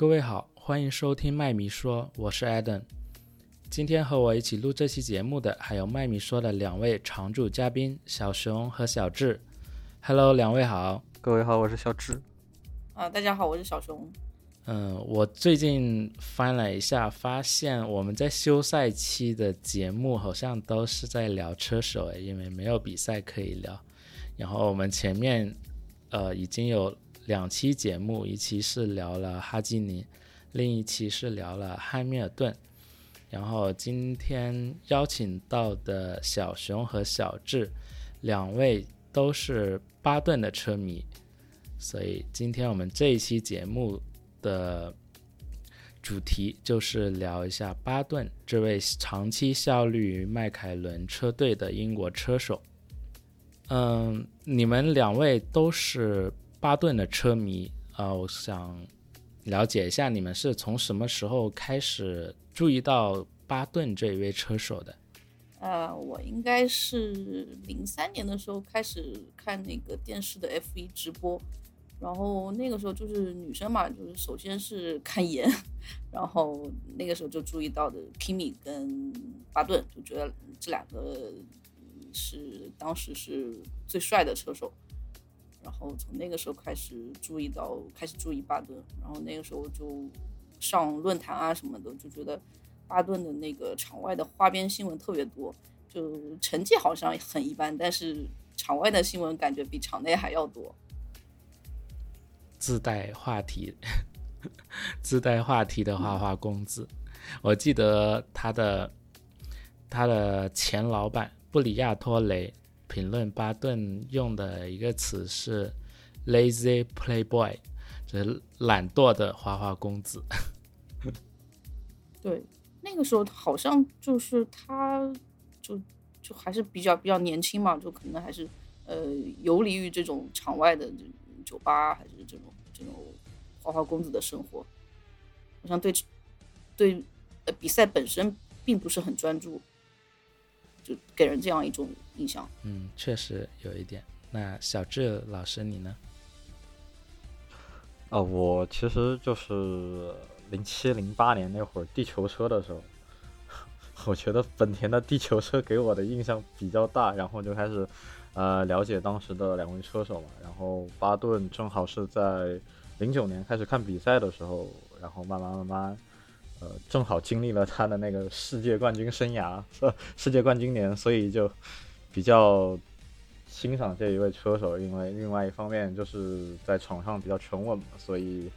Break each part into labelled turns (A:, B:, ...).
A: 各位好，欢迎收听麦米说，我是 Adam。今天和我一起录这期节目的还有麦米说的两位常驻嘉宾小熊和小智。Hello，两位好。
B: 各位好，我是小智。
C: 啊，大家好，我是小熊。
A: 嗯，我最近翻了一下，发现我们在休赛期的节目好像都是在聊车手诶，因为没有比赛可以聊。然后我们前面呃已经有。两期节目，一期是聊了哈基尼，另一期是聊了汉密尔顿。然后今天邀请到的小熊和小智，两位都是巴顿的车迷，所以今天我们这一期节目的主题就是聊一下巴顿这位长期效力于迈凯伦车队的英国车手。嗯，你们两位都是。巴顿的车迷啊，我想了解一下，你们是从什么时候开始注意到巴顿这一位车手的？
C: 呃，我应该是零三年的时候开始看那个电视的 F1 直播，然后那个时候就是女生嘛，就是首先是看颜，然后那个时候就注意到的 Kimi 跟巴顿，就觉得这两个是当时是最帅的车手。然后从那个时候开始注意到，开始注意巴顿，然后那个时候就上论坛啊什么的，就觉得巴顿的那个场外的花边新闻特别多，就成绩好像很一般，但是场外的新闻感觉比场内还要多，
A: 自带话题，自带话题的花花公子，我记得他的他的前老板布里亚托雷。评论巴顿用的一个词是 “lazy playboy”，就是懒惰的花花公子。
C: 对，那个时候好像就是他，就就还是比较比较年轻嘛，就可能还是呃游离于这种场外的酒吧，还是这种这种花花公子的生活，好像对对呃比赛本身并不是很专注。就给人这样一种印象。
A: 嗯，确实有一点。那小智老师你呢？
B: 啊，我其实就是零七零八年那会儿地球车的时候，我觉得本田的地球车给我的印象比较大，然后就开始呃了解当时的两位车手嘛。然后巴顿正好是在零九年开始看比赛的时候，然后慢慢慢慢。呃，正好经历了他的那个世界冠军生涯，世界冠军年，所以就比较欣赏这一位车手。因为另外一方面就是在场上比较沉稳嘛，所以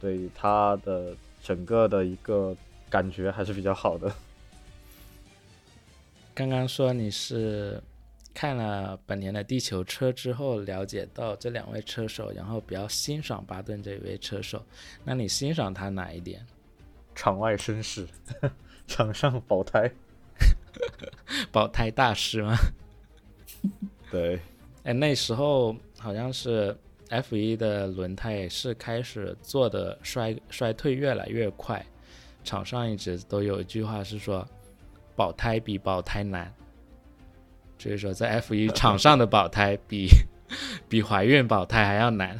B: 对他的整个的一个感觉还是比较好的。
A: 刚刚说你是看了本田的地球车之后了解到这两位车手，然后比较欣赏巴顿这一位车手，那你欣赏他哪一点？
B: 场外绅士，场上保胎，
A: 保胎大师吗？
B: 对，
A: 哎，那时候好像是 F 一的轮胎是开始做的衰衰退越来越快，场上一直都有一句话是说，保胎比保胎难，就是说在 F 一 场上的保胎比比怀孕保胎还要难，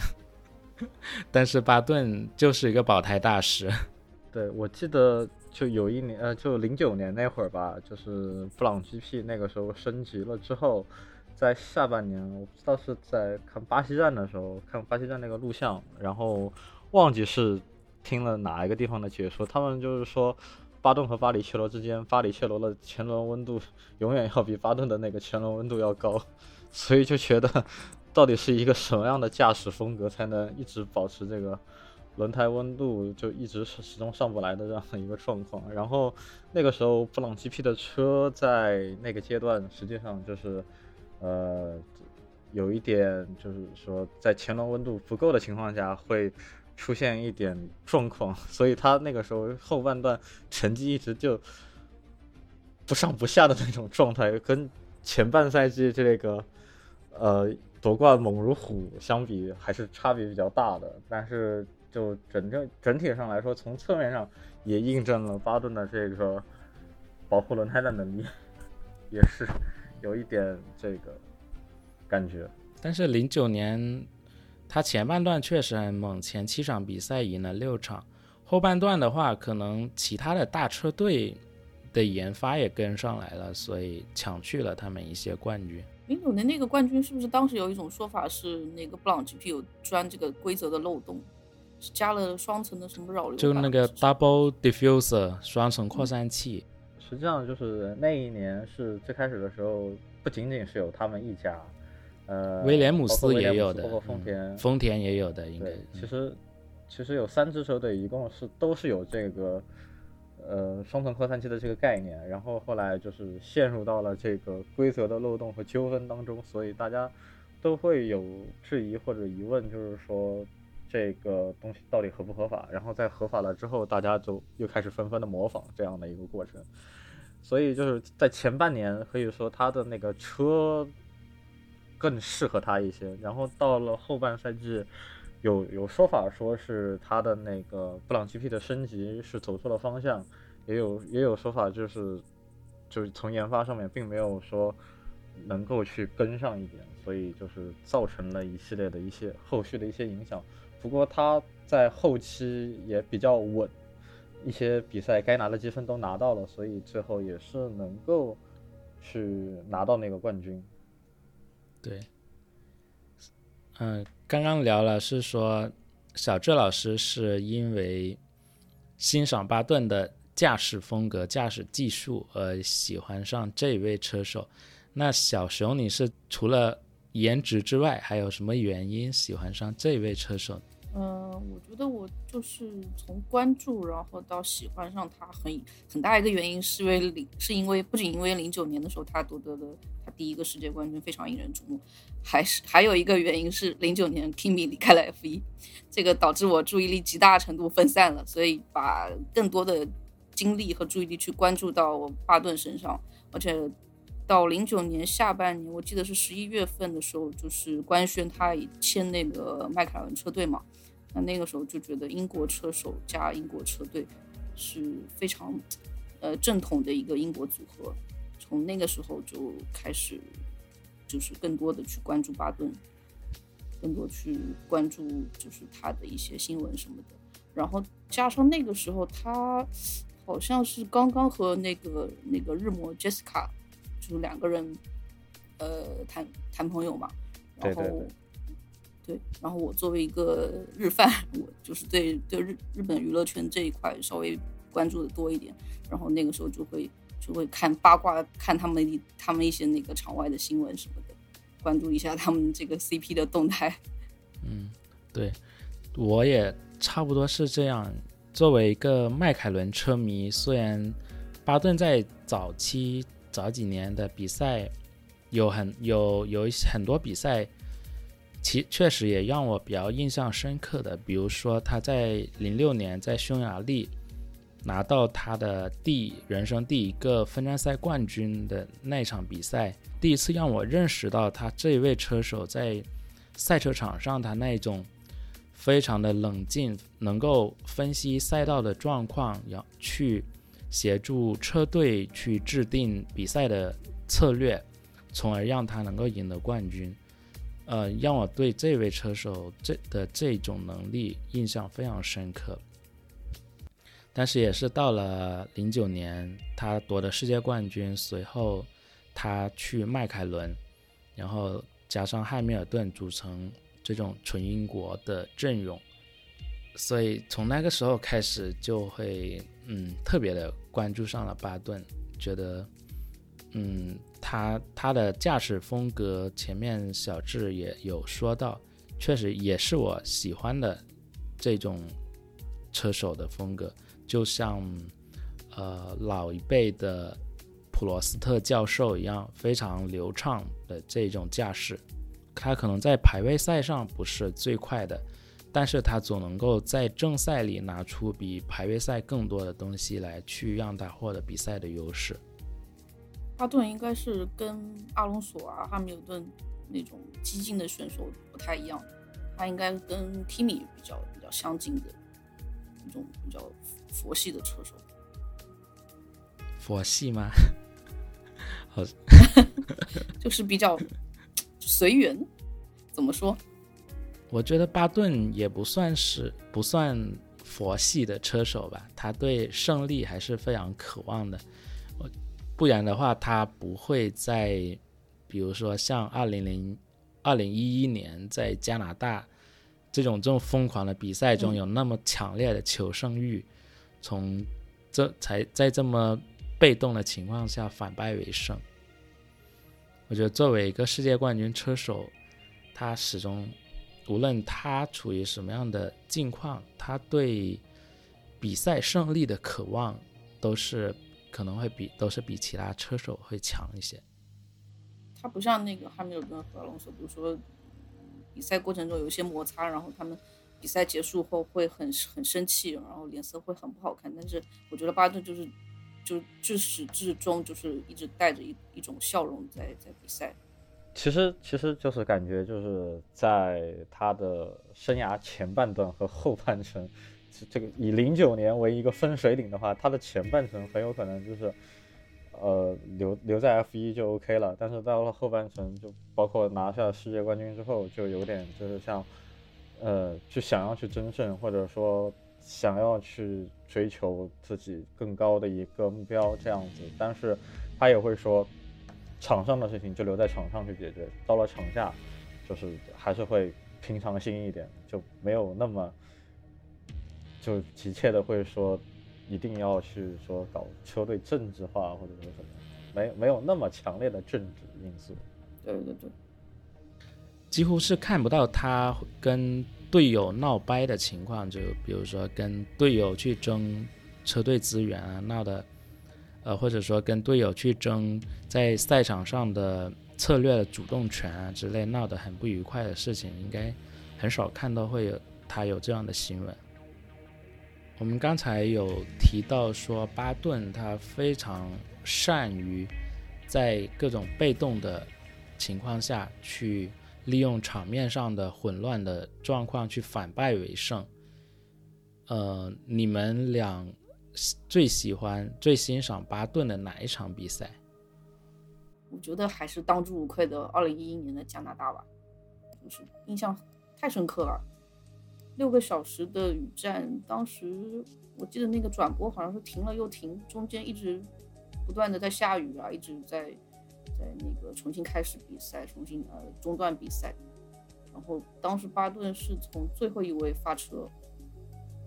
A: 但是巴顿就是一个保胎大师。
B: 对，我记得就有一年，呃，就零九年那会儿吧，就是布朗 GP 那个时候升级了之后，在下半年，我不知道是在看巴西站的时候，看巴西站那个录像，然后忘记是听了哪一个地方的解说，他们就是说，巴顿和巴里切罗之间，巴里切罗的前轮温度永远要比巴顿的那个前轮温度要高，所以就觉得，到底是一个什么样的驾驶风格才能一直保持这个？轮胎温度就一直是始终上不来的这样的一个状况，然后那个时候布朗 GP 的车在那个阶段实际上就是，呃，有一点就是说在前轮温度不够的情况下会出现一点状况，所以他那个时候后半段成绩一直就不上不下的那种状态，跟前半赛季这个 呃夺冠猛如虎相比还是差别比较大的，但是。就整整整体上来说，从侧面上也印证了巴顿的这个保护轮胎的能力，也是有一点这个感觉。
A: 但是零九年他前半段确实很猛，前七场比赛赢了六场，后半段的话，可能其他的大车队的研发也跟上来了，所以抢去了他们一些冠军。
C: 零九年那个冠军是不是当时有一种说法是那个布朗 GP 有钻这个规则的漏洞，是加了双层的什么扰流？
A: 就那个 Double Diffuser 双层扩散器。
B: 实际上就是那一年是最开始的时候，不仅仅是有他们一家，呃，
A: 威廉姆斯也有的，
B: 包括丰田，
A: 丰田也有的，应该。
B: 其实其实有三支车队，一共是都是有这个。呃，双层扩散器的这个概念，然后后来就是陷入到了这个规则的漏洞和纠纷当中，所以大家都会有质疑或者疑问，就是说这个东西到底合不合法？然后在合法了之后，大家就又开始纷纷的模仿这样的一个过程。所以就是在前半年，可以说他的那个车更适合他一些，然后到了后半赛季。有有说法说是他的那个布朗 GP 的升级是走错了方向，也有也有说法就是就是从研发上面并没有说能够去跟上一点，所以就是造成了一系列的一些后续的一些影响。不过他在后期也比较稳，一些比赛该拿的积分都拿到了，所以最后也是能够去拿到那个冠军。
A: 对。嗯，刚刚聊了是说，小智老师是因为欣赏巴顿的驾驶风格、驾驶技术而喜欢上这位车手。那小熊，你是除了颜值之外，还有什么原因喜欢上这位车手？
C: 嗯，我觉得我就是从关注，然后到喜欢上他，很很大一个原因是因为零，是因为不仅因为零九年的时候他夺得的他第一个世界冠军非常引人瞩目，还是还有一个原因是零九年 Kimi 离开了 F 一，这个导致我注意力极大程度分散了，所以把更多的精力和注意力去关注到我巴顿身上，而且到零九年下半年，我记得是十一月份的时候，就是官宣他签那个迈凯伦车队嘛。那那个时候就觉得英国车手加英国车队是非常呃正统的一个英国组合。从那个时候就开始，就是更多的去关注巴顿，更多去关注就是他的一些新闻什么的。然后加上那个时候他好像是刚刚和那个那个日模 Jessica 就是两个人呃谈谈朋友嘛，然后。对，然后我作为一个日饭，我就是对对日日本娱乐圈这一块稍微关注的多一点，然后那个时候就会就会看八卦，看他们他们一些那个场外的新闻什么的，关注一下他们这个 CP 的动态。
A: 嗯，对，我也差不多是这样。作为一个迈凯伦车迷，虽然巴顿在早期早几年的比赛有很有有很多比赛。其确实也让我比较印象深刻的，比如说他在零六年在匈牙利拿到他的第人生第一个分站赛冠军的那场比赛，第一次让我认识到他这一位车手在赛车场上他那种非常的冷静，能够分析赛道的状况，要去协助车队去制定比赛的策略，从而让他能够赢得冠军。呃，让我对这位车手这的这种能力印象非常深刻。但是也是到了零九年，他夺得世界冠军，随后他去迈凯伦，然后加上汉密尔顿组成这种纯英国的阵容，所以从那个时候开始就会嗯特别的关注上了巴顿，觉得嗯。他他的驾驶风格，前面小智也有说到，确实也是我喜欢的这种车手的风格，就像呃老一辈的普罗斯特教授一样，非常流畅的这种驾驶。他可能在排位赛上不是最快的，但是他总能够在正赛里拿出比排位赛更多的东西来，去让他获得比赛的优势。
C: 巴顿应该是跟阿隆索啊、汉密尔顿那种激进的选手不太一样，他应该跟 Kimi 比较比较相近的那种比较佛系的车手。
A: 佛系吗？好，
C: 就是比较随缘。怎么说？
A: 我觉得巴顿也不算是不算佛系的车手吧，他对胜利还是非常渴望的。不然的话，他不会在，比如说像二零零二零一一年在加拿大这种这种疯狂的比赛中有那么强烈的求胜欲，从这才在这么被动的情况下反败为胜。我觉得作为一个世界冠军车手，他始终无论他处于什么样的境况，他对比赛胜利的渴望都是可能会比都是比其他车手会强一些。
C: 他不像那个哈密尔顿和隆索，比如说比赛过程中有一些摩擦，然后他们比赛结束后会很很生气，然后脸色会很不好看。但是我觉得巴顿就是。就至始至终就是一直带着一一种笑容在在比赛。
B: 其实其实就是感觉就是在他的生涯前半段和后半程，这个以零九年为一个分水岭的话，他的前半程很有可能就是，呃留留在 F 一就 OK 了。但是到了后半程，就包括拿下世界冠军之后，就有点就是像，呃，就想要去争胜，或者说。想要去追求自己更高的一个目标，这样子，但是他也会说，场上的事情就留在场上去解决，到了场下，就是还是会平常心一点，就没有那么就急切的会说一定要去说搞车队政治化或者说什么，没没有那么强烈的政治因素。
C: 对对对，
A: 几乎是看不到他跟。队友闹掰的情况，就比如说跟队友去争车队资源啊，闹的，呃，或者说跟队友去争在赛场上的策略的主动权啊之类，闹得很不愉快的事情，应该很少看到会有他有这样的新闻。我们刚才有提到说，巴顿他非常善于在各种被动的情况下去。利用场面上的混乱的状况去反败为胜。呃，你们俩最喜欢、最欣赏巴顿的哪一场比赛？
C: 我觉得还是当之无愧的二零一一年的加拿大吧，就是印象太深刻了。六个小时的雨战，当时我记得那个转播好像是停了又停，中间一直不断的在下雨啊，一直在。在那个重新开始比赛，重新呃中断比赛，然后当时巴顿是从最后一位发车，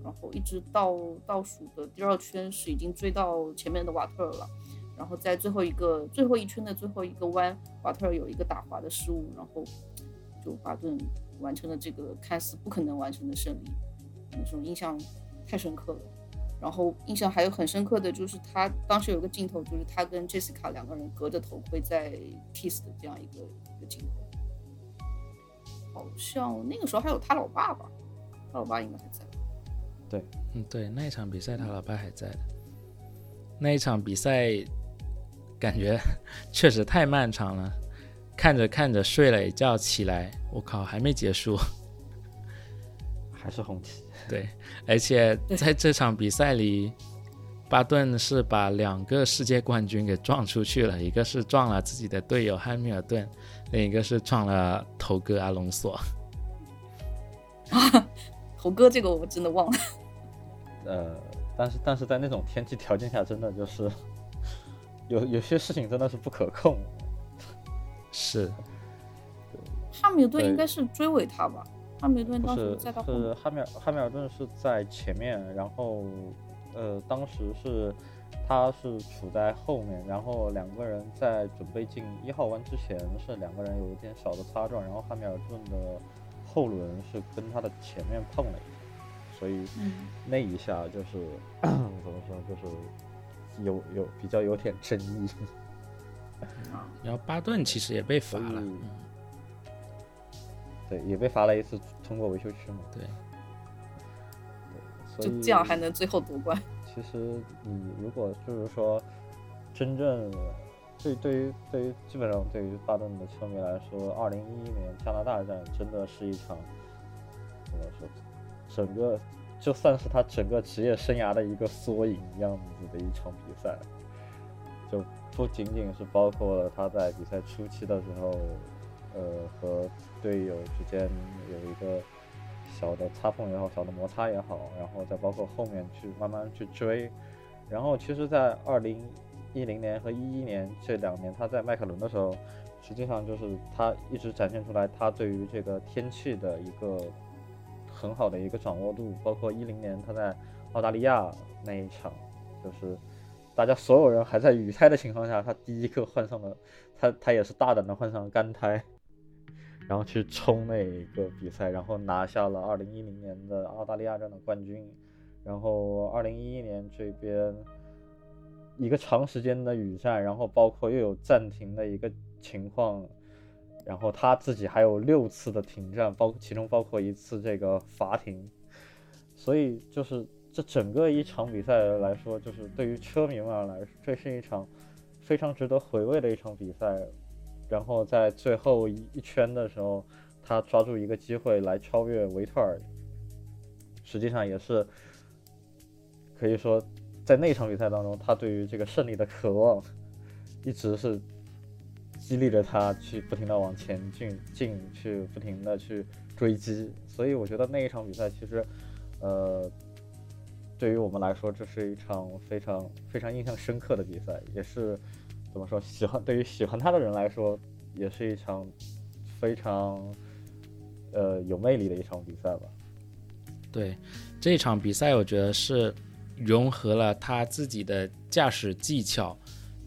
C: 然后一直到倒数的第二圈是已经追到前面的瓦特尔了，然后在最后一个最后一圈的最后一个弯，瓦特尔有一个打滑的失误，然后就巴顿完成了这个看似不可能完成的胜利，那种印象太深刻了。然后印象还有很深刻的就是他当时有个镜头，就是他跟 Jessica 两个人隔着头盔在 kiss 的这样一个一个镜头，好像那个时候还有他老爸吧，他老爸应该还在。
B: 对，
A: 嗯，对，那一场比赛他老爸还在的。那一场比赛感觉 确实太漫长了，看着看着睡了一觉起来，我靠，还没结束，
B: 还是红旗。
A: 对，而且在这场比赛里，巴顿是把两个世界冠军给撞出去了，一个是撞了自己的队友汉密尔顿，另一个是撞了头哥阿隆索。
C: 啊，头哥这个我真的忘了。
B: 呃，但是但是在那种天气条件下，真的就是有有些事情真的是不可控。
A: 是。
C: 汉密尔顿应该是追尾他吧？哈密尔顿当时在他
B: 是汉密尔汉密尔顿是在前面，然后呃当时是他是处在后面，然后两个人在准备进一号弯之前是两个人有一点小的擦撞，然后汉密尔顿的后轮是跟他的前面碰了一下，所以那一下就是 怎么说就是有有比较有点争议。
A: 然后巴顿其实也被罚了。
B: 对，也被罚了一次通过维修区嘛。
A: 对，
B: 对，
C: 就这样还能最后夺冠。
B: 其实你如果就是说，真正对对于对于基本上对于巴顿的球迷来说，二零一一年加拿大站真的是一场怎么说，整个就算是他整个职业生涯的一个缩影样子的一场比赛，就不仅仅是包括了他在比赛初期的时候。呃，和队友之间有一个小的擦碰也好，小的摩擦也好，然后再包括后面去慢慢去追，然后其实，在二零一零年和一一年这两年，他在迈凯伦的时候，实际上就是他一直展现出来他对于这个天气的一个很好的一个掌握度，包括一零年他在澳大利亚那一场，就是大家所有人还在雨胎的情况下，他第一个换上了，他他也是大胆的换上了干胎。然后去冲那一个比赛，然后拿下了二零一零年的澳大利亚站的冠军。然后二零一一年这边一个长时间的雨战，然后包括又有暂停的一个情况，然后他自己还有六次的停战，包括其中包括一次这个罚停。所以就是这整个一场比赛来说，就是对于车迷们来说，这是一场非常值得回味的一场比赛。然后在最后一圈的时候，他抓住一个机会来超越维特尔，实际上也是可以说，在那场比赛当中，他对于这个胜利的渴望，一直是激励着他去不停的往前进，进去不停的去追击。所以我觉得那一场比赛其实，呃，对于我们来说，这是一场非常非常印象深刻的比赛，也是。怎么说？喜欢对于喜欢他的人来说，也是一场非常呃有魅力的一场比赛吧。
A: 对，这场比赛我觉得是融合了他自己的驾驶技巧、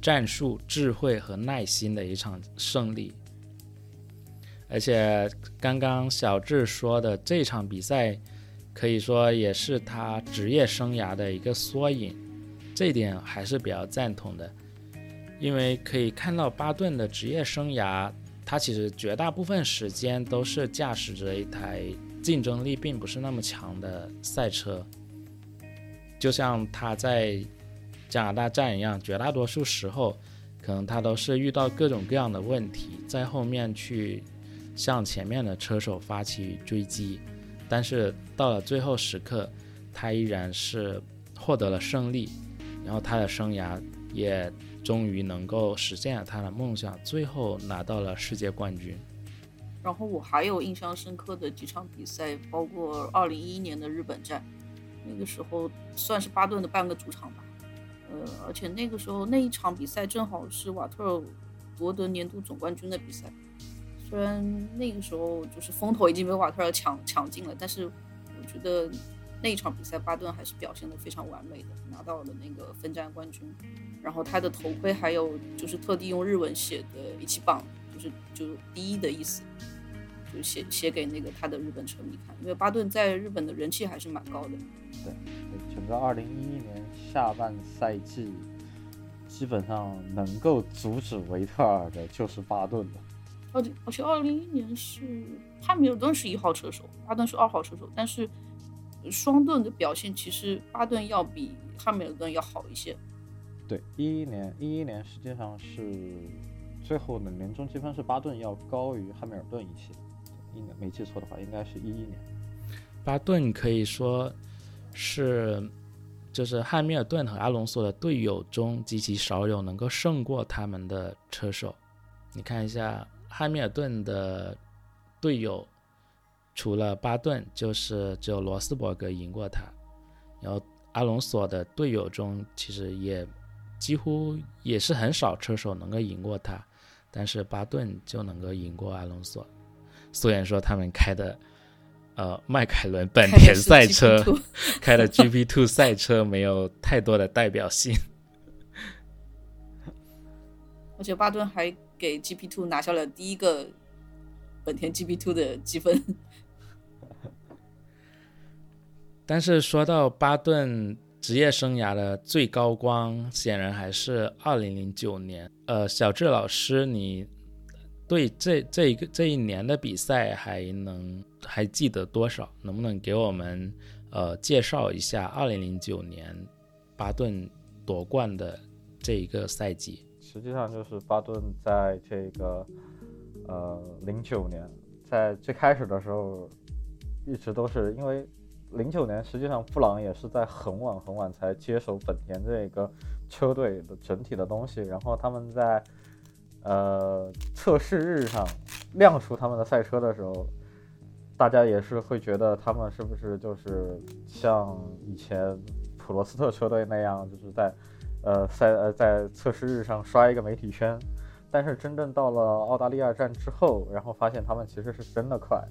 A: 战术、智慧和耐心的一场胜利。而且刚刚小智说的这场比赛，可以说也是他职业生涯的一个缩影，这点还是比较赞同的。因为可以看到巴顿的职业生涯，他其实绝大部分时间都是驾驶着一台竞争力并不是那么强的赛车，就像他在加拿大站一样，绝大多数时候可能他都是遇到各种各样的问题，在后面去向前面的车手发起追击，但是到了最后时刻，他依然是获得了胜利，然后他的生涯也。终于能够实现了他的梦想，最后拿到了世界冠军。
C: 然后我还有印象深刻的几场比赛，包括二零一一年的日本站，那个时候算是巴顿的半个主场吧。呃，而且那个时候那一场比赛正好是瓦特尔夺得年度总冠军的比赛。虽然那个时候就是风头已经被瓦特尔抢抢尽了，但是我觉得。那一场比赛，巴顿还是表现得非常完美的，拿到了那个分站冠军。然后他的头盔还有就是特地用日文写的“一起棒”，就是就第一的意思，就写写给那个他的日本车迷看。因为巴顿在日本的人气还是蛮高的。
B: 对，整个二零一一年下半赛季，基本上能够阻止维特尔的就是巴顿了。
C: 而且而且二零一一年是汉密尔顿是一号车手，巴顿是二号车手，但是。双盾的表现其实巴顿要比汉密尔顿要好一些。
B: 对，一一年，一一年实际上是最后的年终积分是巴顿要高于汉密尔顿一些，应该没记错的话，应该是一一年。
A: 巴顿可以说是就是汉密尔顿和阿隆索的队友中极其少有能够胜过他们的车手。你看一下汉密尔顿的队友。除了巴顿，就是只有罗斯伯格赢过他。然后阿隆索的队友中，其实也几乎也是很少车手能够赢过他，但是巴顿就能够赢过阿隆索。虽然说他们开的呃迈凯伦本田赛车，开的 GP Two 赛车没有太多的代表性，
C: 而且巴顿还给 GP Two 拿下了第一个本田 GP Two 的积分。
A: 但是说到巴顿职业生涯的最高光，显然还是二零零九年。呃，小智老师，你对这这一个这一年的比赛还能还记得多少？能不能给我们呃介绍一下二零零九年巴顿夺冠的这一个赛季？
B: 实际上就是巴顿在这个呃零九年，在最开始的时候，一直都是因为。零九年，实际上布朗也是在很晚很晚才接手本田这个车队的整体的东西。然后他们在呃测试日上亮出他们的赛车的时候，大家也是会觉得他们是不是就是像以前普罗斯特车队那样，就是在呃赛呃在测试日上刷一个媒体圈。但是真正到了澳大利亚站之后，然后发现他们其实是真的快。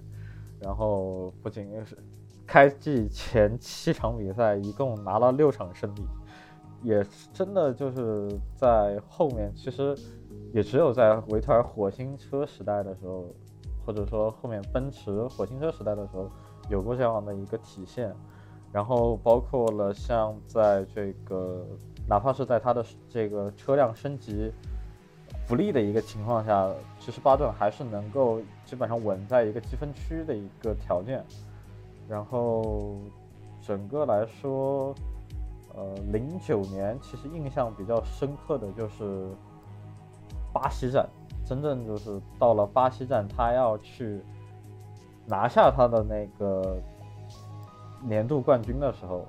B: 然后不仅是开季前七场比赛一共拿了六场胜利，也真的就是在后面其实也只有在维特尔火星车时代的时候。或者说后面奔驰火星车时代的时候有过这样的一个体现，然后包括了像在这个哪怕是在它的这个车辆升级不利的一个情况下，其实巴顿还是能够基本上稳在一个积分区的一个条件。然后整个来说，呃，零九年其实印象比较深刻的就是巴西站。真正就是到了巴西站，他要去拿下他的那个年度冠军的时候，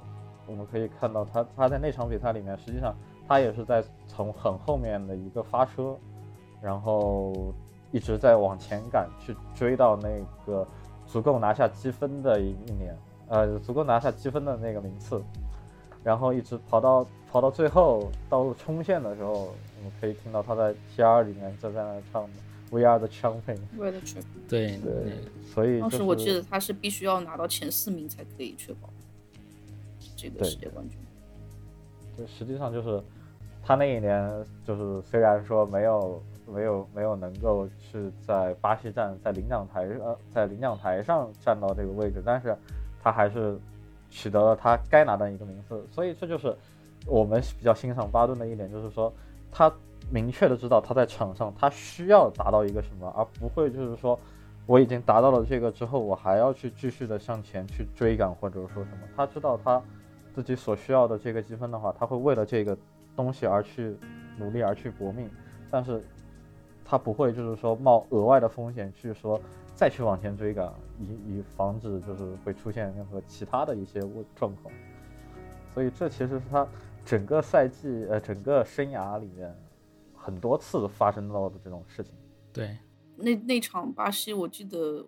B: 我们可以看到他他在那场比赛里面，实际上他也是在从很后面的一个发车，然后一直在往前赶，去追到那个足够拿下积分的一一年，呃，足够拿下积分的那个名次，然后一直跑到跑到最后到冲线的时候。我们可以听到他在 T R 里面正在那唱的 We Are the Champion，We
C: Are the Champion。
A: 对
B: 对，所以
C: 当时我记得他是必须要拿到前四名才可以确保这个世界冠军。
B: 对，实际上就是他那一年，就是虽然说没有没有没有能够是在巴西站在领奖台呃在领奖台上站到这个位置，但是他还是取得了他该拿的一个名次。所以这就是我们比较欣赏巴顿的一点，就是说。他明确的知道他在场上他需要达到一个什么，而不会就是说我已经达到了这个之后，我还要去继续的向前去追赶或者说什么。他知道他自己所需要的这个积分的话，他会为了这个东西而去努力而去搏命，但是他不会就是说冒额外的风险去说再去往前追赶，以以防止就是会出现任何其他的一些状况。所以这其实是他。整个赛季，呃，整个生涯里面，很多次发生到的这种事情。
A: 对，
C: 那那场巴西，我记得，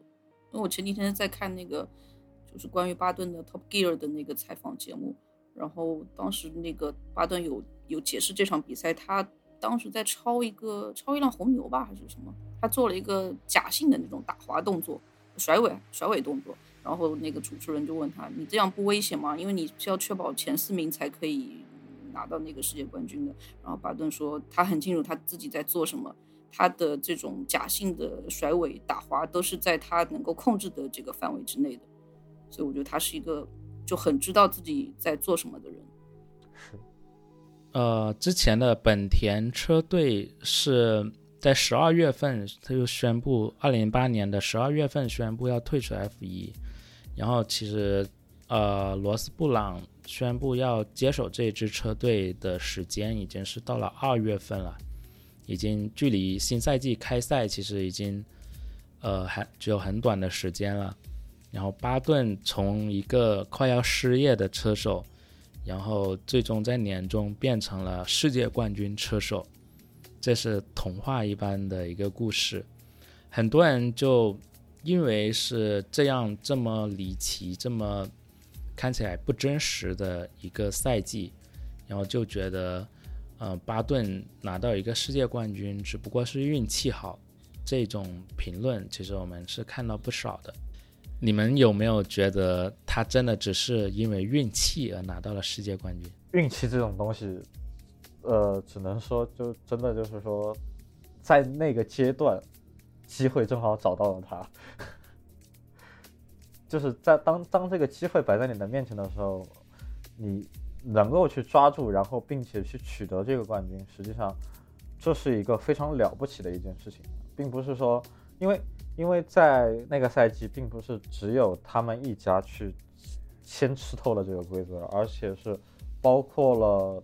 C: 因为我前几天在看那个，就是关于巴顿的 Top Gear 的那个采访节目，然后当时那个巴顿有有解释这场比赛，他当时在超一个超一辆红牛吧，还是什么，他做了一个假性的那种打滑动作，甩尾甩尾动作，然后那个主持人就问他，你这样不危险吗？因为你是要确保前四名才可以。拿到那个世界冠军的，然后巴顿说他很清楚他自己在做什么，他的这种假性的甩尾打滑都是在他能够控制的这个范围之内的，所以我觉得他是一个就很知道自己在做什么的人。
B: 是，
A: 呃，之前的本田车队是在十二月份他就宣布，二零零八年的十二月份宣布要退出 F 一，然后其实呃罗斯布朗。宣布要接手这支车队的时间已经是到了二月份了，已经距离新赛季开赛其实已经，呃，还只有很短的时间了。然后巴顿从一个快要失业的车手，然后最终在年终变成了世界冠军车手，这是童话一般的一个故事。很多人就因为是这样这么离奇，这么。看起来不真实的一个赛季，然后就觉得，呃，巴顿拿到一个世界冠军只不过是运气好，这种评论其实我们是看到不少的。你们有没有觉得他真的只是因为运气而拿到了世界冠军？
B: 运气这种东西，呃，只能说就真的就是说，在那个阶段，机会正好找到了他。就是在当当这个机会摆在你的面前的时候，你能够去抓住，然后并且去取得这个冠军，实际上这是一个非常了不起的一件事情，并不是说，因为因为在那个赛季，并不是只有他们一家去先吃透了这个规则，而且是包括了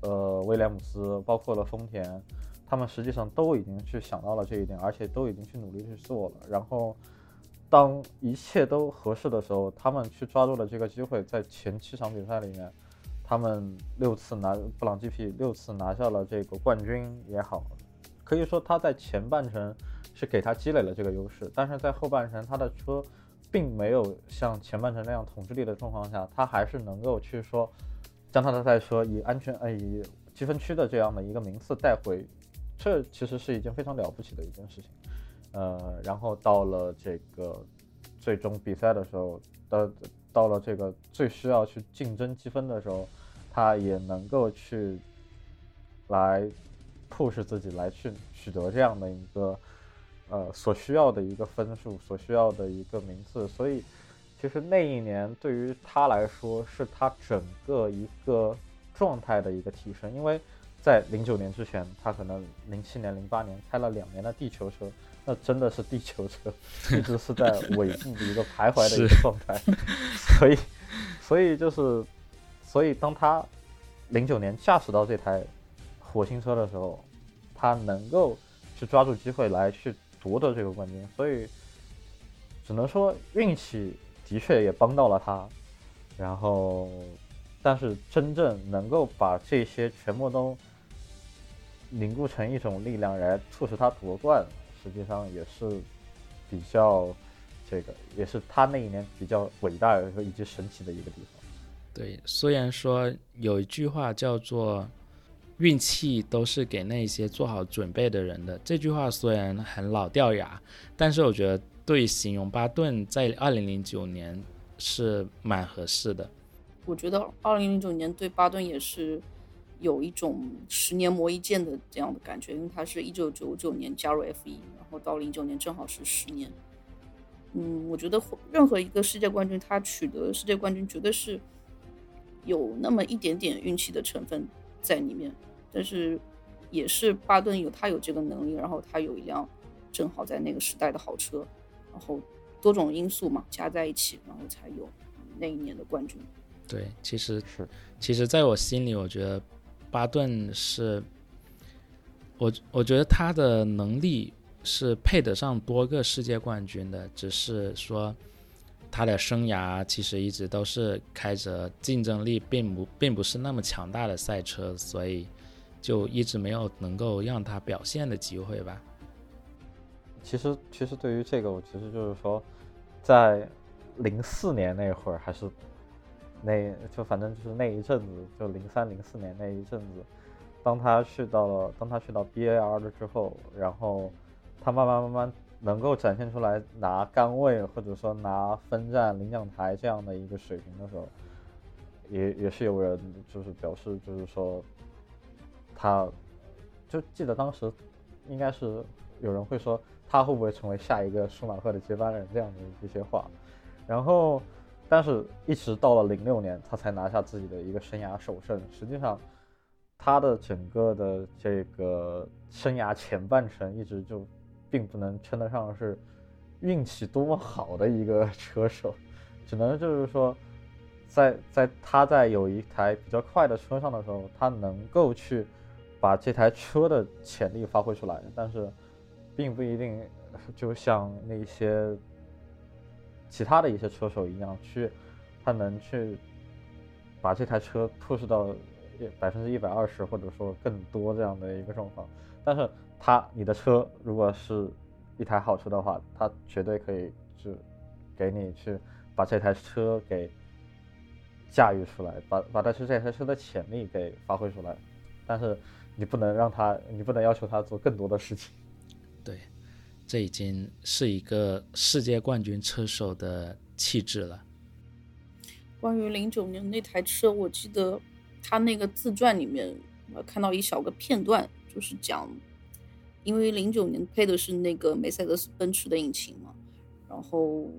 B: 呃威廉姆斯，包括了丰田，他们实际上都已经去想到了这一点，而且都已经去努力去做了，然后。当一切都合适的时候，他们去抓住了这个机会，在前七场比赛里面，他们六次拿布朗 GP 六次拿下了这个冠军也好，可以说他在前半程是给他积累了这个优势，但是在后半程他的车并没有像前半程那样统治力的状况下，他还是能够去说将他的赛车以安全呃以积分区的这样的一个名次带回，这其实是一件非常了不起的一件事情。呃，然后到了这个最终比赛的时候，到到了这个最需要去竞争积分的时候，他也能够去来 push 自己，来去取得这样的一个呃所需要的一个分数，所需要的一个名次。所以，其实那一年对于他来说，是他整个一个状态的一个提升，因为在零九年之前，他可能零七年、零八年开了两年的地球车。那真的是地球车，一直是在 尾部的一个徘徊的一个状态，所以，所以就是，所以当他零九年驾驶到这台火星车的时候，他能够去抓住机会来去夺得这个冠军，所以只能说运气的确也帮到了他，然后，但是真正能够把这些全部都凝固成一种力量来促使他夺冠。实际上也是比较这个，也是他那一年比较伟大和以及神奇的一个地方。
A: 对，虽然说有一句话叫做“运气都是给那些做好准备的人的”，这句话虽然很老掉牙，但是我觉得对形容巴顿在二零零九年是蛮合适的。
C: 我觉得二零零九年对巴顿也是。有一种十年磨一剑的这样的感觉，因为他是一九九九年加入 F 一，然后到零九年正好是十年。嗯，我觉得任何一个世界冠军，他取得世界冠军绝对是有那么一点点运气的成分在里面，但是也是巴顿有他有这个能力，然后他有一辆正好在那个时代的好车，然后多种因素嘛加在一起，然后才有那一年的冠军。
A: 对，其实是，其实在我心里，我觉得。巴顿是，我我觉得他的能力是配得上多个世界冠军的，只是说他的生涯其实一直都是开着竞争力并不并不是那么强大的赛车，所以就一直没有能够让他表现的机会吧。
B: 其实，其实对于这个，我其实就是说，在零四年那会儿还是。那就反正就是那一阵子，就零三零四年那一阵子，当他去到了，当他去到 B A R 了之后，然后他慢慢慢慢能够展现出来拿杆位或者说拿分站领奖台这样的一个水平的时候，也也是有人就是表示就是说，他就记得当时应该是有人会说他会不会成为下一个舒马赫的接班人这样的一些话，然后。但是，一直到了零六年，他才拿下自己的一个生涯首胜。实际上，他的整个的这个生涯前半程一直就，并不能称得上是运气多么好的一个车手，只能就是说，在 在他在有一台比较快的车上的时候，他能够去把这台车的潜力发挥出来。但是，并不一定就像那些。其他的一些车手一样，去他能去把这台车 push 到百分之一百二十，或者说更多这样的一个状况。但是他你的车如果是一台好车的话，他绝对可以就给你去把这台车给驾驭出来，把把它是这台车的潜力给发挥出来。但是你不能让他，你不能要求他做更多的事情。
A: 这已经是一个世界冠军车手的气质了。
C: 关于零九年那台车，我记得他那个自传里面，我看到一小个片段，就是讲，因为零九年配的是那个梅赛德斯奔驰的引擎嘛，然后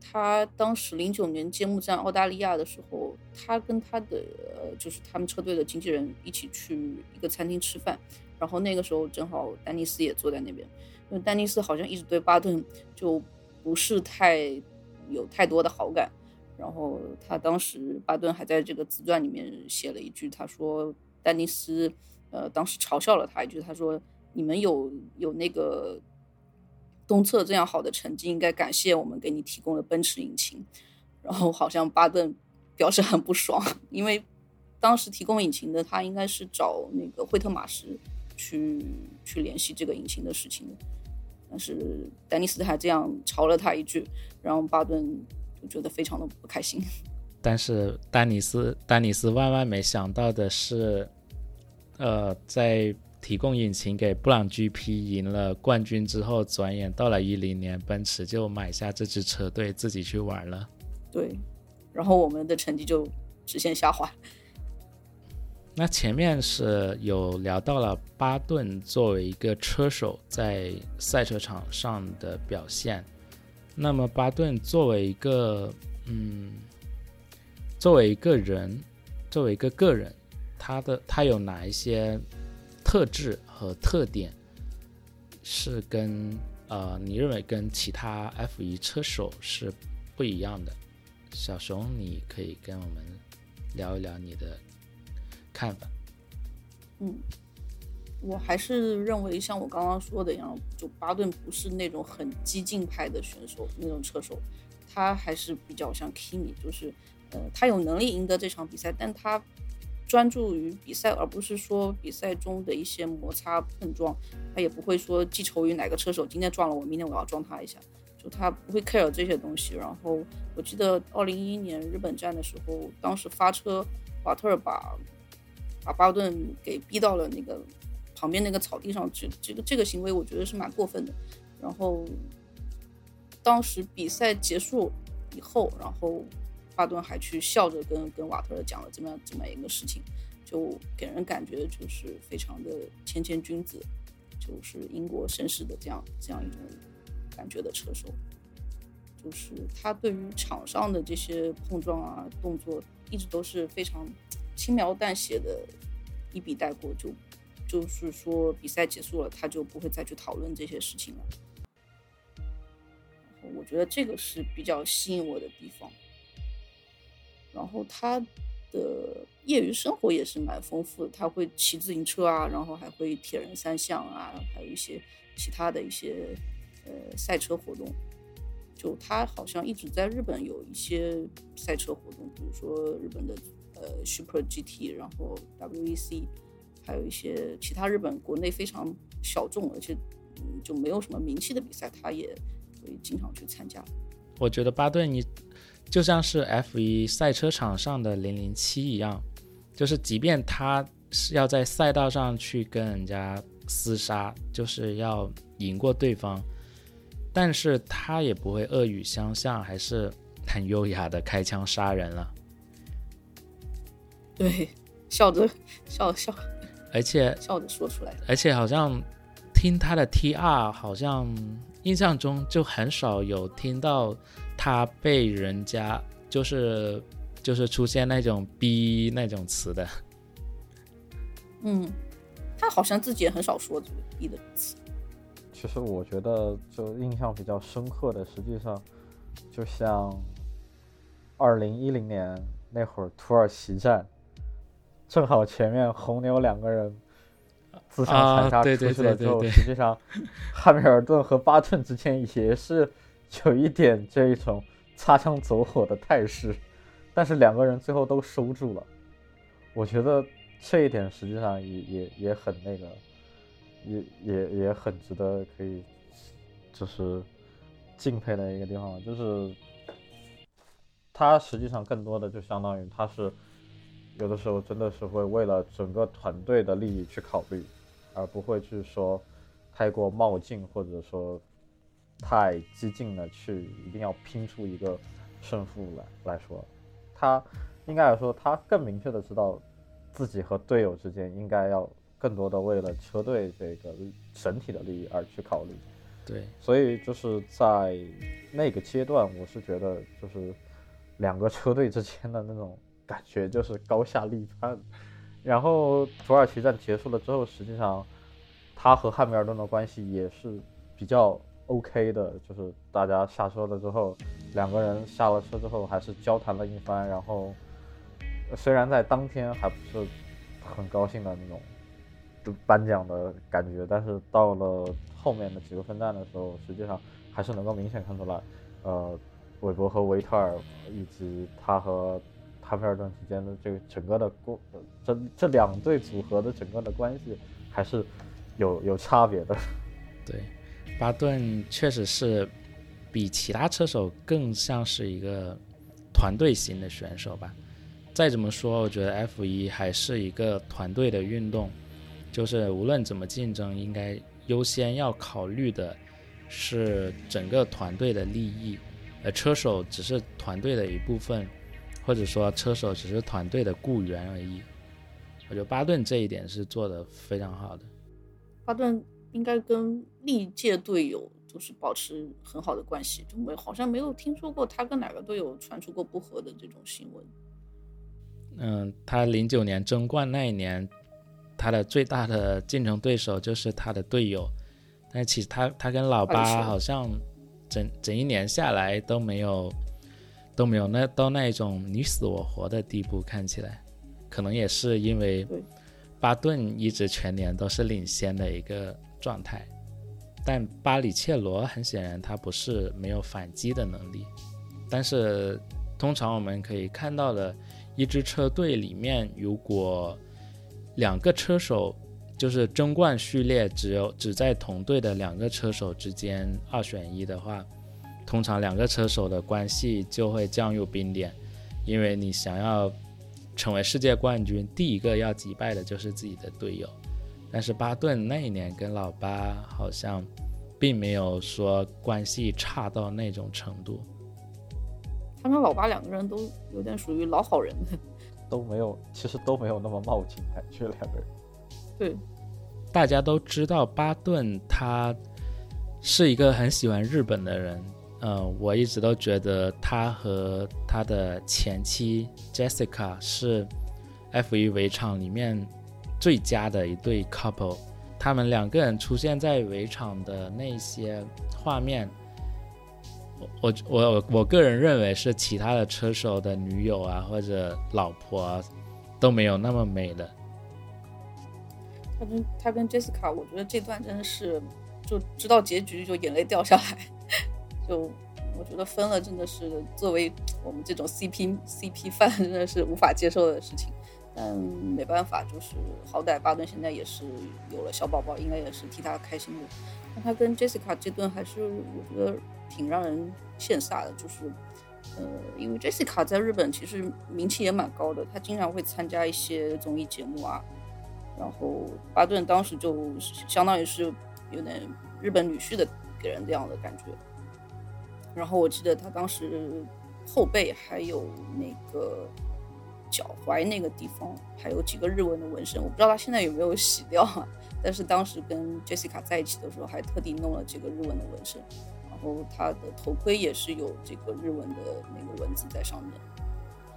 C: 他当时零九年揭幕战澳大利亚的时候，他跟他的呃，就是他们车队的经纪人一起去一个餐厅吃饭，然后那个时候正好丹尼斯也坐在那边。因为丹尼斯好像一直对巴顿就不是太有太多的好感，然后他当时巴顿还在这个自传里面写了一句，他说丹尼斯呃当时嘲笑了他一句，他说你们有有那个东侧这样好的成绩，应该感谢我们给你提供了奔驰引擎，然后好像巴顿表示很不爽，因为当时提供引擎的他应该是找那个惠特马什去去联系这个引擎的事情的。但是丹尼斯还这样嘲了他一句，然后巴顿就觉得非常的不开心。
A: 但是丹尼斯丹尼斯万万没想到的是，呃，在提供引擎给布朗 GP 赢了冠军之后，转眼到了一零年，奔驰就买下这支车队自己去玩了。
C: 对，然后我们的成绩就直线下滑。
A: 那前面是有聊到了巴顿作为一个车手在赛车场上的表现，那么巴顿作为一个嗯，作为一个人，作为一个个人，他的他有哪一些特质和特点是跟呃你认为跟其他 F 一车手是不一样的？小熊，你可以跟我们聊一聊你的。看法，
C: 嗯，我还是认为像我刚刚说的一样，就巴顿不是那种很激进派的选手，那种车手，他还是比较像 Kimi，就是呃，他有能力赢得这场比赛，但他专注于比赛，而不是说比赛中的一些摩擦碰撞，他也不会说记仇于哪个车手今天撞了我，明天我要撞他一下，就他不会 care 这些东西。然后我记得二零一一年日本站的时候，当时发车，瓦特尔把。把巴顿给逼到了那个旁边那个草地上，这这个这个行为我觉得是蛮过分的。然后当时比赛结束以后，然后巴顿还去笑着跟跟瓦特尔讲了这么这么一个事情，就给人感觉就是非常的谦谦君子，就是英国绅士的这样这样一种感觉的车手。就是他对于场上的这些碰撞啊动作，一直都是非常。轻描淡写的一笔带过，就就是说比赛结束了，他就不会再去讨论这些事情了。我觉得这个是比较吸引我的地方。然后他的业余生活也是蛮丰富的，他会骑自行车啊，然后还会铁人三项啊，还有一些其他的一些呃赛车活动。就他好像一直在日本有一些赛车活动，比如说日本的。呃，Super GT，然后 WEC，还有一些其他日本国内非常小众，而且就没有什么名气的比赛，他也会经常去参加。
A: 我觉得巴顿你就像是 F1 赛车场上的零零七一样，就是即便他是要在赛道上去跟人家厮杀，就是要赢过对方，但是他也不会恶语相向，还是很优雅的开枪杀人了。
C: 对，笑着笑笑，
A: 而且
C: 笑着说出来。
A: 而且好像听他的 TR，好像印象中就很少有听到他被人家就是就是出现那种逼那种词的。
C: 嗯，他好像自己也很少说这个逼的词。
B: 其实我觉得，就印象比较深刻的，实际上就像二零一零年那会儿土耳其站。正好前面红牛两个人自相残杀出去了之后，实际上汉密尔顿和巴顿之间也是有一点这一种擦枪走火的态势，但是两个人最后都收住了。我觉得这一点实际上也也也很那个，也也也很值得可以就是敬佩的一个地方，就是他实际上更多的就相当于他是。有的时候真的是会为了整个团队的利益去考虑，而不会去说太过冒进，或者说太激进的去一定要拼出一个胜负来来说，他应该来说他更明确的知道自己和队友之间应该要更多的为了车队这个整体的利益而去考虑。
A: 对，
B: 所以就是在那个阶段，我是觉得就是两个车队之间的那种。感觉就是高下立判，然后土耳其站结束了之后，实际上他和汉密尔顿的关系也是比较 OK 的，就是大家下车了之后，两个人下了车之后还是交谈了一番，然后虽然在当天还不是很高兴的那种颁奖的感觉，但是到了后面的几个分站的时候，实际上还是能够明显看出来，呃，韦伯和维特尔以及他和。汉密尔顿之间的这个整个的过，这这两对组合的整个的关系还是有有差别的。
A: 对，巴顿确实是比其他车手更像是一个团队型的选手吧。再怎么说，我觉得 F 一还是一个团队的运动，就是无论怎么竞争，应该优先要考虑的是整个团队的利益，而车手只是团队的一部分，或者说车手只是团队的雇员而已。我觉得巴顿这一点是做的非常好的。
C: 巴顿应该跟历届队友就是保持很好的关系，就没好像没有听说过他跟哪个队友传出过不和的这种新闻。
A: 嗯，他零九年争冠那一年，他的最大的竞争对手就是他的队友，但其实他他跟老八好像整整一年下来都没有都没有那到那一种你死我活的地步，看起来，可能也是因为巴顿一直全年都是领先的一个状态，但巴里切罗很显然他不是没有反击的能力，但是通常我们可以看到的。一支车队里面，如果两个车手就是争冠序列只有只在同队的两个车手之间二选一的话，通常两个车手的关系就会降入冰点，因为你想要成为世界冠军，第一个要击败的就是自己的队友。但是巴顿那一年跟老八好像并没有说关系差到那种程度。
C: 他跟老八两个人都有点属于老好人，
B: 都没有，其实都没有那么冒进，感觉两个人。
C: 对，
A: 大家都知道巴顿他是一个很喜欢日本的人，呃，我一直都觉得他和他的前妻 Jessica 是 F1 围场里面最佳的一对 couple，他们两个人出现在围场的那些画面。我我我个人认为是其他的车手的女友啊或者老婆啊都没有那么美的。
C: 他跟他跟 Jessica，我觉得这段真的是就知道结局就眼泪掉下来，就我觉得分了真的是作为我们这种 CP CP 范真的是无法接受的事情。但没办法，就是好歹巴顿现在也是有了小宝宝，应该也是替他开心的。那他跟 Jessica 这顿还是我觉得。挺让人羡煞的，就是，呃，因为 Jessica 在日本其实名气也蛮高的，她经常会参加一些综艺节目啊。然后巴顿当时就相当于是有点日本女婿的给人这样的感觉。然后我记得他当时后背还有那个脚踝那个地方还有几个日文的纹身，我不知道他现在有没有洗掉啊。但是当时跟 Jessica 在一起的时候，还特地弄了这个日文的纹身。然后他的头盔也是有这个日文的那个文字在上面。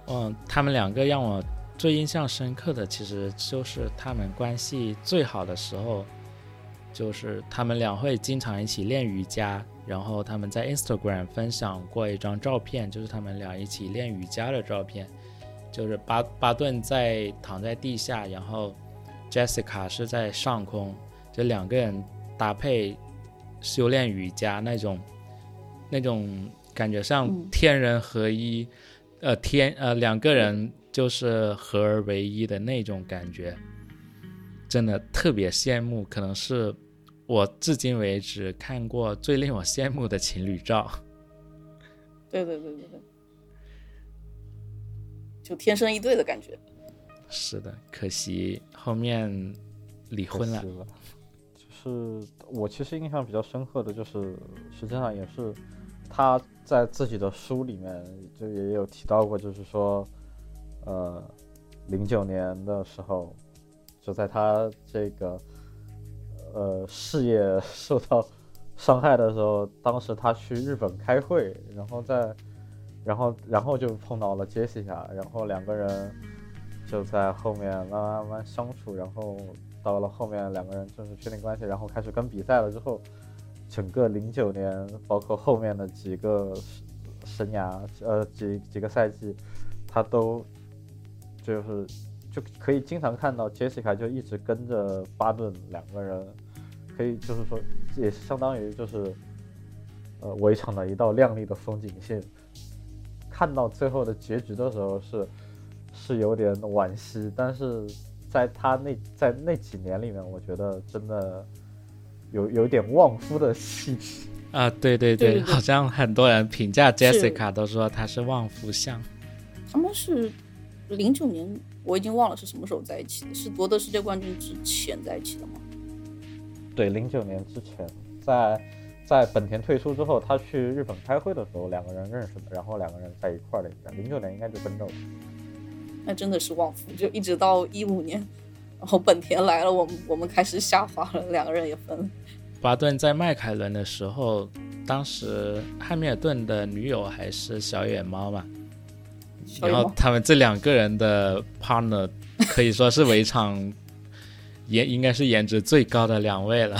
A: 嗯，他们两个让我最印象深刻的，其实就是他们关系最好的时候，就是他们俩会经常一起练瑜伽。然后他们在 Instagram 分享过一张照片，就是他们俩一起练瑜伽的照片，就是巴巴顿在躺在地下，然后 Jessica 是在上空，就两个人搭配修炼瑜伽那种。那种感觉像天人合一，呃，天呃两个人就是合而为一的那种感觉，真的特别羡慕。可能是我至今为止看过最令我羡慕的情侣照。
C: 对对对对对，就天生一对的感觉。
A: 是的，可惜后面离婚了。
B: 就是我其实印象比较深刻的就是，实际上也是。他在自己的书里面就也有提到过，就是说，呃，零九年的时候，就在他这个呃事业受到伤害的时候，当时他去日本开会，然后在，然后然后就碰到了杰西卡，然后两个人就在后面慢慢慢慢相处，然后到了后面两个人正式确定关系，然后开始跟比赛了之后。整个零九年，包括后面的几个生涯，呃，几几个赛季，他都就是就可以经常看到杰西卡就一直跟着巴顿两个人，可以就是说也是相当于就是呃围场的一道亮丽的风景线。看到最后的结局的时候是是有点惋惜，但是在他那在那几年里面，我觉得真的。有有点旺夫的气质。
A: 啊，对对
C: 对对对
A: 好像很多人评价 Jessica 都说她是旺夫相。
C: 他们是零九年，我已经忘了是什么时候在一起的，是夺得世界冠军之前在一起的吗？
B: 对，零九年之前，在在本田退出之后，他去日本开会的时候，两个人认识的，然后两个人在一块儿了一下。零九年应该就分手了。
C: 那真的是旺夫，就一直到一五年，然后本田来了，我们我们开始下滑了，两个人也分了。
A: 巴顿在迈凯伦的时候，当时汉密尔顿的女友还是小野猫嘛，然后他们这两个人的 partner 可以说是围 场颜应该是颜值最高的两位了，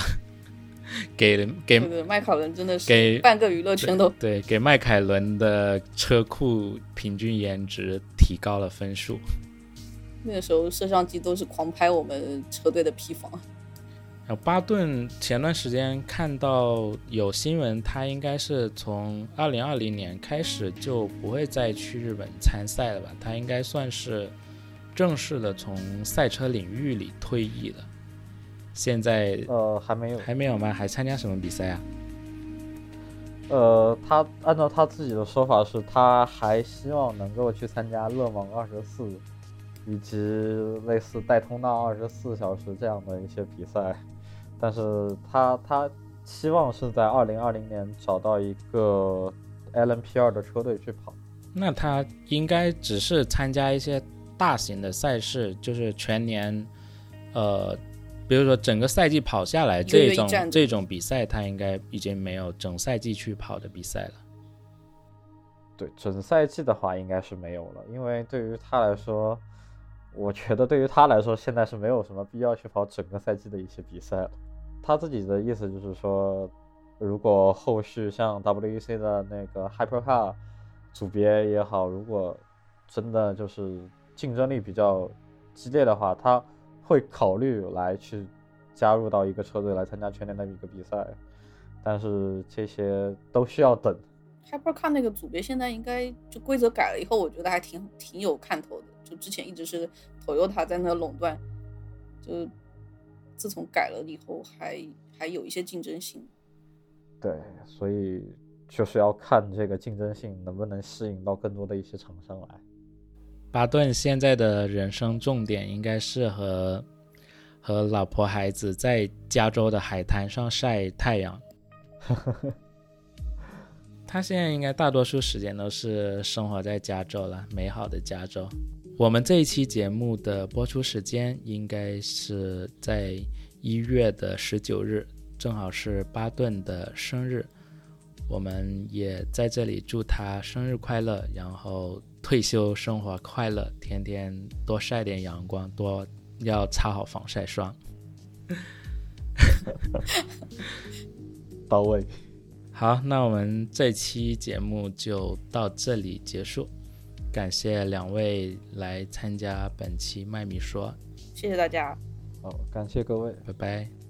A: 给给
C: 迈凯伦真的是
A: 给
C: 半个娱乐圈都
A: 对给迈凯伦的车库平均颜值提高了分数。
C: 那个时候摄像机都是狂拍我们车队的批房。
A: 然后巴顿前段时间看到有新闻，他应该是从二零二零年开始就不会再去日本参赛了吧？他应该算是正式的从赛车领域里退役了。现在
B: 呃，还没有。
A: 还没有吗？还参加什么比赛啊？
B: 呃，他按照他自己的说法是，他还希望能够去参加勒芒二十四，以及类似戴通纳二十四小时这样的一些比赛，但是他他希望是在二零二零年找到一个 LMP 二的车队去跑。
A: 那他应该只是参加一些大型的赛事，就是全年，呃，比如说整个赛季跑下来这种这种比赛，他应该已经没有整赛季去跑的比赛了。
B: 对，整赛季的话应该是没有了，因为对于他来说，我觉得对于他来说，现在是没有什么必要去跑整个赛季的一些比赛了。他自己的意思就是说，如果后续像 WEC 的那个 Hypercar 组别也好，如果真的就是竞争力比较激烈的话，他会考虑来去加入到一个车队来参加全年的一个比赛，但是这些都需要等。
C: Hypercar 那个组别现在应该就规则改了以后，我觉得还挺挺有看头的。就之前一直是 Toyota 在那垄断，就自从改了以后还，还有一些竞争性。
B: 对，所以就是要看这个竞争性能不能吸引到更多的一些厂商来。
A: 巴顿现在的人生重点应该是和和老婆孩子在加州的海滩上晒太阳。他现在应该大多数时间都是生活在加州了，美好的加州。我们这一期节目的播出时间应该是在一月的十九日，正好是巴顿的生日。我们也在这里祝他生日快乐，然后退休生活快乐，天天多晒点阳光，多要擦好防晒霜。
B: 到位。
A: 好，那我们这期节目就到这里结束，感谢两位来参加本期麦米说，
C: 谢谢大家。
B: 好，感谢各位。
A: 拜拜。